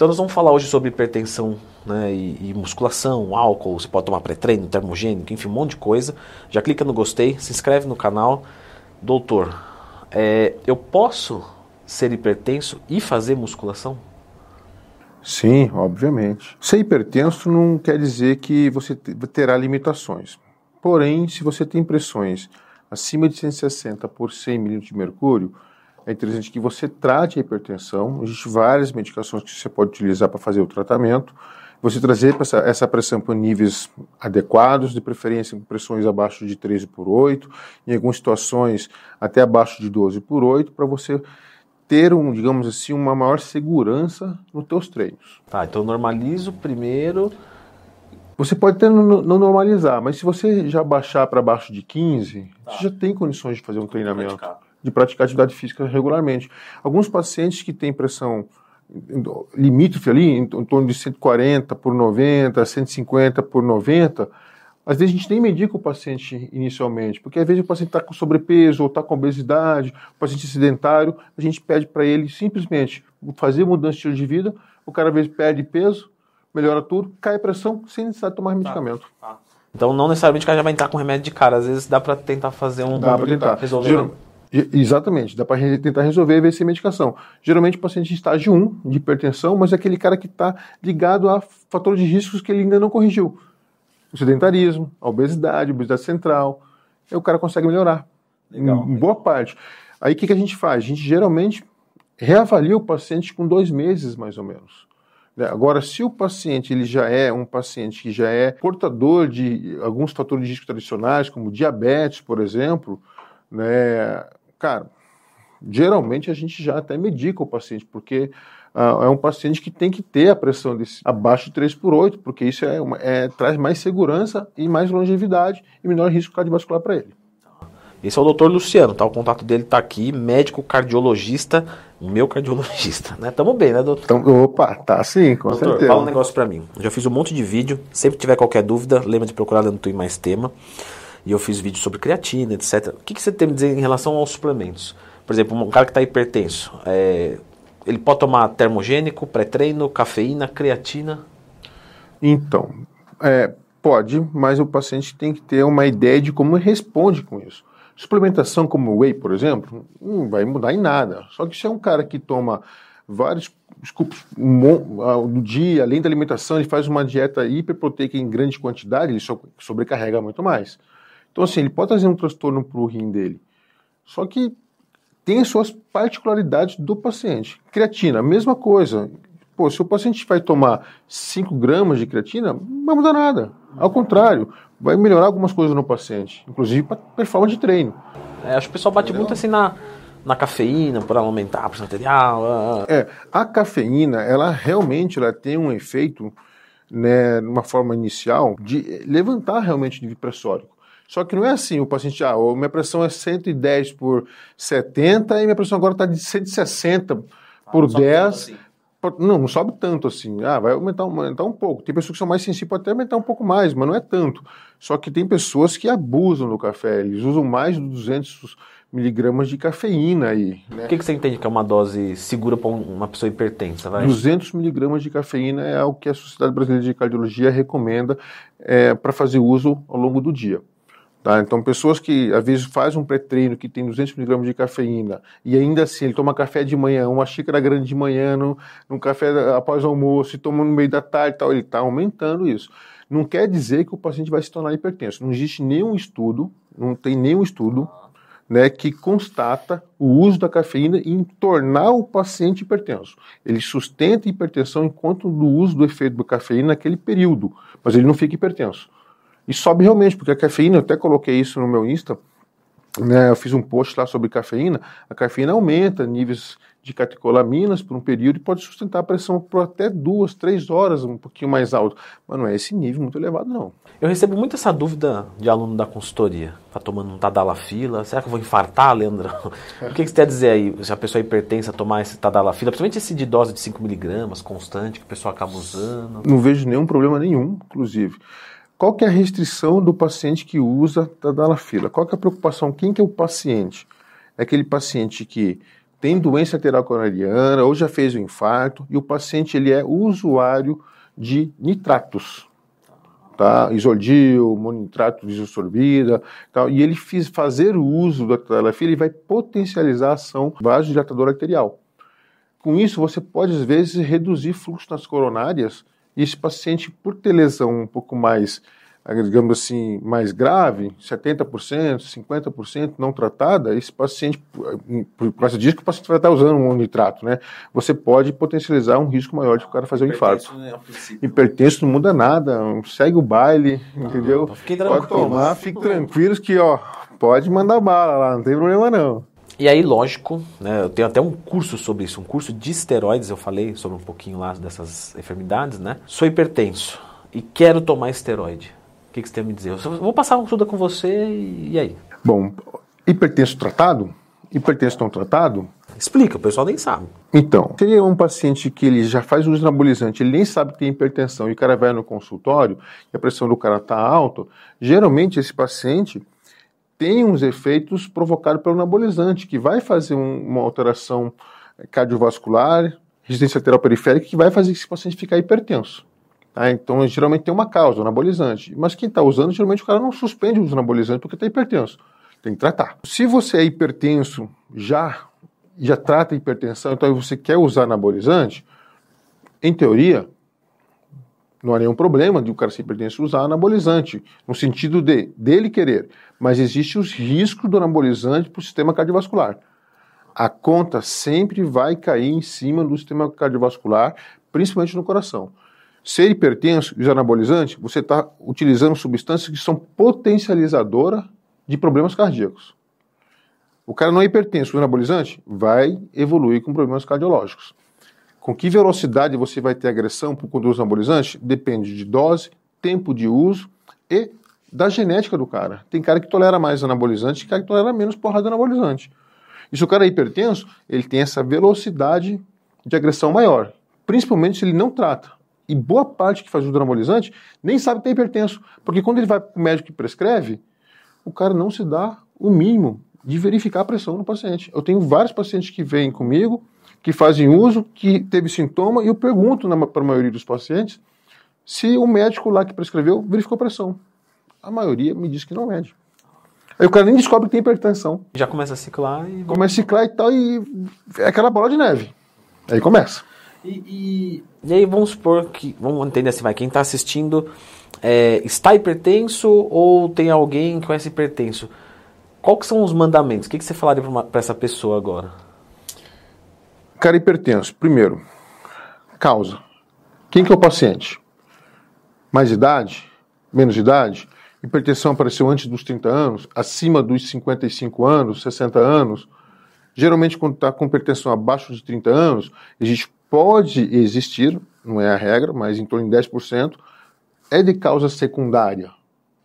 Então nós vamos falar hoje sobre hipertensão né, e, e musculação, álcool, você pode tomar pré-treino, termogênico, enfim, um monte de coisa. Já clica no gostei, se inscreve no canal. Doutor, é, eu posso ser hipertenso e fazer musculação? Sim, obviamente. Ser hipertenso não quer dizer que você terá limitações. Porém, se você tem pressões acima de 160 por 100 milímetros de mercúrio, é interessante que você trate a hipertensão. Existem várias medicações que você pode utilizar para fazer o tratamento. Você trazer essa, essa pressão para níveis adequados, de preferência com pressões abaixo de 13 por 8, em algumas situações até abaixo de 12 por 8, para você ter, um, digamos assim, uma maior segurança nos teus treinos. Tá, então normalizo primeiro. Você pode até não, normalizar, mas se você já baixar para baixo de 15, tá. você já tem condições de fazer um treinamento. De praticar atividade física regularmente. Alguns pacientes que têm pressão limítrofe ali, em, torno de 140 por 90, 150 por 90, às vezes a gente nem medica o paciente inicialmente, porque às vezes o paciente está com sobrepeso ou está com obesidade, o paciente sedentário, a gente pede para ele simplesmente fazer mudança de estilo de vida, o cara às vezes perde peso, melhora tudo, cai a pressão sem necessidade de tomar tá, medicamento. Tá. Então não necessariamente o cara já vai entrar com remédio de cara, às vezes dá para tentar fazer um... Dá para tentar. Resolver. Exatamente, dá para tentar resolver e ver se é medicação. Geralmente o paciente em estágio 1 de hipertensão, mas é aquele cara que está ligado a fatores de riscos que ele ainda não corrigiu o sedentarismo, a obesidade, a obesidade central. Aí o cara consegue melhorar. Legal, em, boa parte. Aí o que, que a gente faz? A gente geralmente reavalia o paciente com dois meses, mais ou menos. Né? Agora, se o paciente ele já é um paciente que já é portador de alguns fatores de risco tradicionais, como diabetes, por exemplo, né, cara, geralmente a gente já até medica o paciente, porque uh, é um paciente que tem que ter a pressão desse, abaixo de 3 por 8, porque isso é, uma, é, traz mais segurança e mais longevidade e menor risco cardiovascular para ele. Esse é o doutor Luciano, tá? O contato dele tá aqui, médico cardiologista, meu cardiologista, né? Tamo bem, né, doutor? Então, opa, tá sim, com doutor, certeza. fala um negócio para mim. Eu já fiz um monte de vídeo, sempre tiver qualquer dúvida, lembra de procurar dentro do Mais Tema. E eu fiz vídeo sobre creatina, etc. O que, que você tem a dizer em relação aos suplementos? Por exemplo, um cara que está hipertenso, é, ele pode tomar termogênico, pré-treino, cafeína, creatina? Então, é, pode, mas o paciente tem que ter uma ideia de como responde com isso. Suplementação como whey, por exemplo, não vai mudar em nada. Só que se é um cara que toma vários scoops no dia, além da alimentação, ele faz uma dieta hiperproteica em grande quantidade, ele sobrecarrega muito mais. Então, assim, ele pode trazer um transtorno para o rim dele. Só que tem as suas particularidades do paciente. Creatina, mesma coisa. Pô, se o paciente vai tomar 5 gramas de creatina, não vai mudar nada. Ao contrário, vai melhorar algumas coisas no paciente, inclusive para performance de treino. É, acho que o pessoal bate Entendeu? muito assim na, na cafeína, por aumentar a pressão arterial. Ah, ah. É, a cafeína, ela realmente ela tem um efeito, né, numa forma inicial, de levantar realmente o nível pressórico. Só que não é assim, o paciente, ah, minha pressão é 110 por 70 e minha pressão agora está de 160 ah, por 10. Assim. Não, não sobe tanto assim. Ah, vai aumentar, aumentar um pouco. Tem pessoas que são mais sensíveis, pode até aumentar um pouco mais, mas não é tanto. Só que tem pessoas que abusam do café, eles usam mais de 200 miligramas de cafeína aí. Né? O que, que você entende que é uma dose segura para uma pessoa hipertensa? Vai? 200 miligramas de cafeína é o que a Sociedade Brasileira de Cardiologia recomenda é, para fazer uso ao longo do dia. Tá? Então, pessoas que às vezes fazem um pré-treino que tem 200 mg de cafeína e ainda assim ele toma café de manhã, uma xícara grande de manhã, num, num café após o almoço e toma no meio da tarde tal, ele está aumentando isso. Não quer dizer que o paciente vai se tornar hipertenso. Não existe nenhum estudo, não tem nenhum estudo né, que constata o uso da cafeína em tornar o paciente hipertenso. Ele sustenta a hipertensão enquanto do uso do efeito da cafeína naquele período, mas ele não fica hipertenso. E sobe realmente, porque a cafeína, eu até coloquei isso no meu Insta, né, eu fiz um post lá sobre cafeína, a cafeína aumenta níveis de catecolaminas por um período e pode sustentar a pressão por até duas, três horas, um pouquinho mais alto. Mas não é esse nível muito elevado, não. Eu recebo muito essa dúvida de aluno da consultoria. Tá tomando um Tadalafila, será que eu vou infartar, Leandro? o que, que você quer dizer aí, se a pessoa é hipertensa tomar esse Tadalafila, principalmente esse de dose de 5mg, constante, que a pessoa acaba usando? Não vejo nenhum problema nenhum, inclusive. Qual que é a restrição do paciente que usa tadalafila? Qual que é a preocupação? Quem que é o paciente? É aquele paciente que tem doença arterial coronariana ou já fez o um infarto e o paciente ele é usuário de nitratos, tá? Isodil, monitrato de isosorbida, tal, e ele fiz, fazer o uso da telafil, ele vai potencializar a ação vasodilatador arterial. Com isso, você pode às vezes reduzir fluxo nas coronárias e esse paciente, por ter lesão um pouco mais digamos assim, mais grave, 70%, 50% não tratada, esse paciente, por causa disso que o paciente vai estar usando um nitrato, né? Você pode potencializar um risco maior de o cara fazer um infarto. Né, Hipertenso não muda nada, segue o baile, não, entendeu? Pode tomar, fique tranquilos que, ó, pode mandar bala lá, não tem problema não. E aí, lógico, né, eu tenho até um curso sobre isso, um curso de esteroides, eu falei sobre um pouquinho lá dessas enfermidades, né? Sou hipertenso e quero tomar esteroide o que, que você tem a me dizer? Eu vou passar uma consulta com você e, aí? Bom, hipertenso tratado? Hipertenso não tratado? Explica, o pessoal nem sabe. Então, seria um paciente que ele já faz uso anabolizante, ele nem sabe que tem hipertensão e o cara vai no consultório e a pressão do cara está alta, geralmente esse paciente tem uns efeitos provocados pelo anabolizante, que vai fazer um, uma alteração cardiovascular, resistência arterial periférica, que vai fazer esse paciente ficar hipertenso. Tá? Então, geralmente tem uma causa, anabolizante. Mas quem está usando, geralmente o cara não suspende o anabolizante porque está hipertenso. Tem que tratar. Se você é hipertenso, já, já trata hipertensão, então você quer usar anabolizante, em teoria, não há nenhum problema de o hipertenso usar anabolizante, no sentido de dele querer. Mas existem os riscos do anabolizante para o sistema cardiovascular. A conta sempre vai cair em cima do sistema cardiovascular, principalmente no coração. Ser hipertenso e usar anabolizante, você está utilizando substâncias que são potencializadoras de problemas cardíacos. O cara não é hipertenso, usa anabolizante, vai evoluir com problemas cardiológicos. Com que velocidade você vai ter agressão por usa anabolizante? Depende de dose, tempo de uso e da genética do cara. Tem cara que tolera mais anabolizante e cara que tolera menos porrada anabolizante. E se o cara é hipertenso, ele tem essa velocidade de agressão maior, principalmente se ele não trata. E boa parte que faz uso do anabolizante nem sabe que tem hipertenso. Porque quando ele vai para o médico que prescreve, o cara não se dá o mínimo de verificar a pressão no paciente. Eu tenho vários pacientes que vêm comigo, que fazem uso, que teve sintoma, e eu pergunto para a maioria dos pacientes se o médico lá que prescreveu verificou a pressão. A maioria me diz que não mede. Aí o cara nem descobre que tem hipertensão. Já começa a ciclar e. Começa a ciclar e tal, e é aquela bola de neve. Aí começa. E, e, e, aí vamos supor que, vamos entender assim, vai, quem está assistindo é, está hipertenso ou tem alguém que conhece hipertenso. Qual que são os mandamentos? O que, que você falaria para essa pessoa agora? Cara hipertenso, primeiro, causa. Quem que é o paciente? Mais idade? Menos idade? Hipertensão apareceu antes dos 30 anos? Acima dos 55 anos, 60 anos? Geralmente, quando está com hipertensão abaixo de 30 anos, existe pode existir, não é a regra, mas em torno de 10%, é de causa secundária.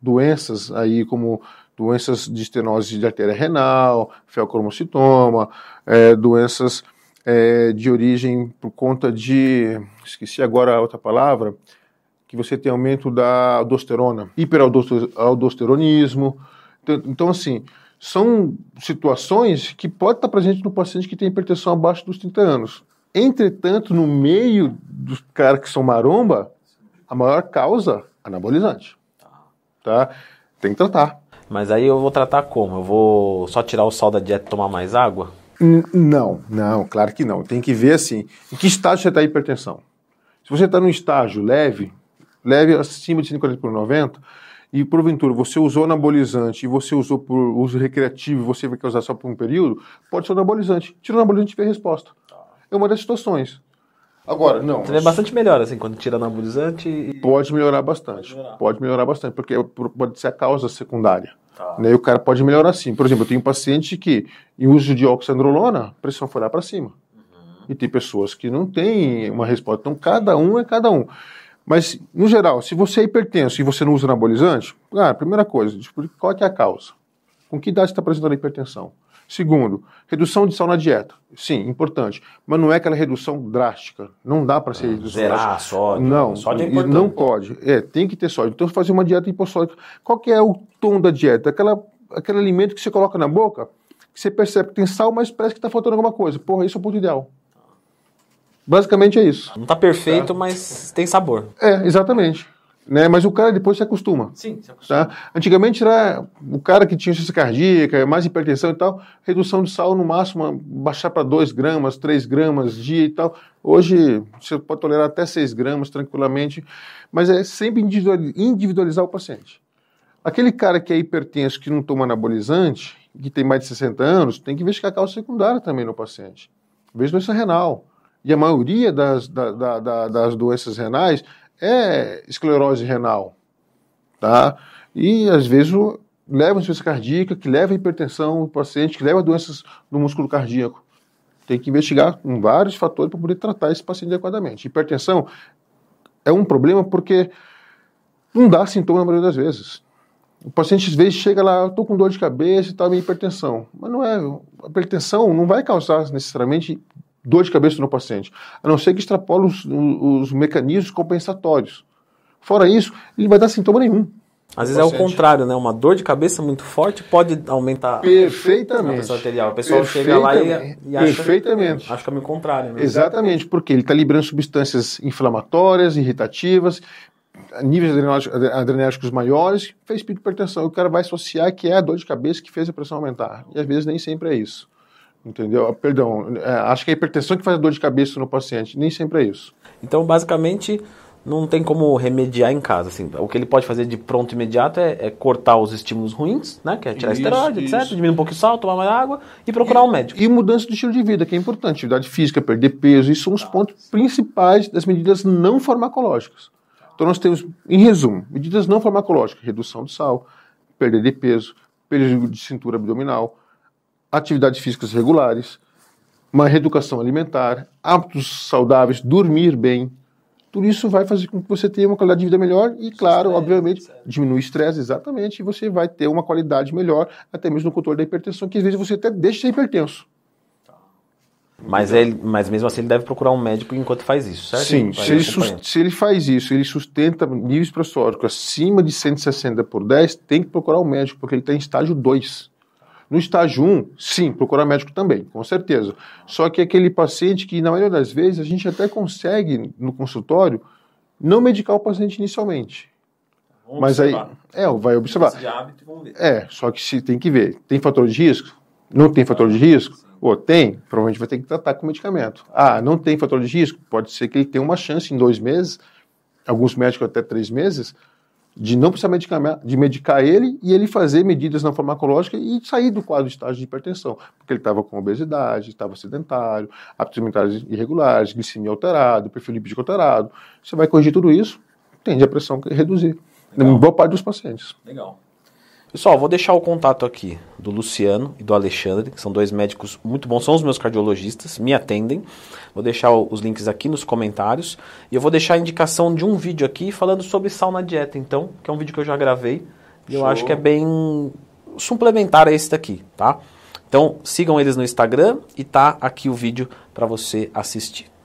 Doenças aí como doenças de estenose de artéria renal, feocromocitoma, é, doenças é, de origem por conta de, esqueci agora a outra palavra, que você tem aumento da aldosterona, hiperaldosteronismo. Então, então, assim, são situações que pode estar presente no paciente que tem hipertensão abaixo dos 30 anos. Entretanto, no meio dos caras que são maromba, a maior causa anabolizante. Tá? Tem que tratar. Mas aí eu vou tratar como? Eu vou só tirar o sal da dieta e tomar mais água? Não, não, claro que não. Tem que ver assim, em que estágio você está a hipertensão. Se você está no estágio leve, leve acima de 140 por 90, e porventura você usou anabolizante e você usou por uso recreativo e você vai usar só por um período, pode ser anabolizante. Tira o anabolizante e vê a resposta é uma das situações. Agora, não. Então é bastante melhor, assim, quando tira anabolizante. E... Pode melhorar bastante. Pode melhorar. pode melhorar. bastante, porque pode ser a causa secundária. Tá. Né? E o cara pode melhorar sim. Por exemplo, eu tenho um paciente que, em uso de oxandrolona, a pressão foi lá para cima. Uhum. E tem pessoas que não têm uma resposta. Então, cada um é cada um. Mas, no geral, se você é hipertenso e você não usa anabolizante, ah, primeira coisa, qual é a causa? Com que idade você está apresentando a hipertensão? Segundo, redução de sal na dieta. Sim, importante. Mas não é aquela redução drástica. Não dá para ser ah, redução Zerar drástica. sódio. Não, sódio é importante. não pode. É, tem que ter sódio. Então, fazer uma dieta hipossódica. Qual que é o tom da dieta? Aquela, aquele alimento que você coloca na boca, que você percebe que tem sal, mas parece que está faltando alguma coisa. Porra, isso é o ponto ideal. Basicamente é isso. Não está perfeito, tá. mas tem sabor. É, exatamente. Né? Mas o cara depois se acostuma. Sim, se acostuma. Tá? Antigamente era o cara que tinha insuficiência cardíaca, mais hipertensão e tal, redução de sal no máximo, baixar para 2 gramas, 3 gramas dia e tal. Hoje você pode tolerar até 6 gramas tranquilamente, mas é sempre individualizar o paciente. Aquele cara que é hipertenso, que não toma anabolizante, que tem mais de 60 anos, tem que investigar a causa secundária também no paciente. Veja doença renal. E a maioria das, da, da, da, das doenças renais é esclerose renal. Tá? E às vezes leva a insuficiência cardíaca, que leva a hipertensão no paciente, que leva a doenças do músculo cardíaco. Tem que investigar com vários fatores para poder tratar esse paciente adequadamente. Hipertensão é um problema porque não dá sintoma na maioria das vezes. O paciente às vezes chega lá, estou com dor de cabeça e tal, minha hipertensão. Mas não é, a hipertensão não vai causar necessariamente dor de cabeça no paciente, a não ser que extrapole os, os mecanismos compensatórios. Fora isso, ele vai dar sintoma nenhum. Às vezes paciente. é o contrário, né? Uma dor de cabeça muito forte pode aumentar Perfeitamente. a pressão arterial. O pessoal chega lá e, e acha, Perfeitamente. acha que é o contrário. Né? Exatamente, porque ele está liberando substâncias inflamatórias, irritativas, níveis adrenérgicos maiores, fez pico de hipertensão. O cara vai associar que é a dor de cabeça que fez a pressão aumentar. E às vezes nem sempre é isso. Entendeu? Perdão, é, acho que é a hipertensão que faz a dor de cabeça no paciente, nem sempre é isso. Então, basicamente, não tem como remediar em casa. Assim. O que ele pode fazer de pronto imediato é, é cortar os estímulos ruins, né? Que é tirar isso, esteroide, isso. etc. Diminuir um pouco o sal, tomar mais água e procurar um médico. E mudança do estilo de vida, que é importante. Atividade física, perder peso, isso são os pontos principais das medidas não farmacológicas. Então nós temos, em resumo, medidas não farmacológicas, redução de sal, perda de peso, perda de cintura abdominal, atividades físicas regulares, uma reeducação alimentar, hábitos saudáveis, dormir bem. Tudo isso vai fazer com que você tenha uma qualidade de vida melhor e, claro, obviamente, diminui o estresse, exatamente, e você vai ter uma qualidade melhor, até mesmo no controle da hipertensão, que às vezes você até deixa de ser hipertenso. Mas, ele, mas mesmo assim ele deve procurar um médico enquanto faz isso, certo? Sim, se ele, se ele, faz isso, ele sustenta níveis pressóricos acima de 160 por 10, tem que procurar um médico, porque ele está em estágio 2. No estágio 1, sim, procurar médico também, com certeza. Só que aquele paciente que, na maioria das vezes, a gente até consegue, no consultório, não medicar o paciente inicialmente. Vamos Mas observar. aí, é, vai observar. De hábito, vamos ver. É, só que se tem que ver. Tem fator de risco? Não tem fator de risco? Ou tem? Provavelmente vai ter que tratar com medicamento. Ah, não tem fator de risco? Pode ser que ele tenha uma chance em dois meses, alguns médicos até três meses, de não precisar medicar, de medicar ele e ele fazer medidas na farmacológica e sair do quadro de estágio de hipertensão, porque ele estava com obesidade, estava sedentário, hábitos alimentares irregulares, glicemia alterada, perfil lipídico alterado. Você vai corrigir tudo isso, tende a pressão a reduzir. Legal. Em boa parte dos pacientes. Legal. Pessoal, vou deixar o contato aqui do Luciano e do Alexandre, que são dois médicos muito bons, são os meus cardiologistas, me atendem. Vou deixar os links aqui nos comentários. E eu vou deixar a indicação de um vídeo aqui falando sobre sal na dieta, então, que é um vídeo que eu já gravei. E eu acho que é bem suplementar a esse daqui, tá? Então, sigam eles no Instagram e tá aqui o vídeo para você assistir.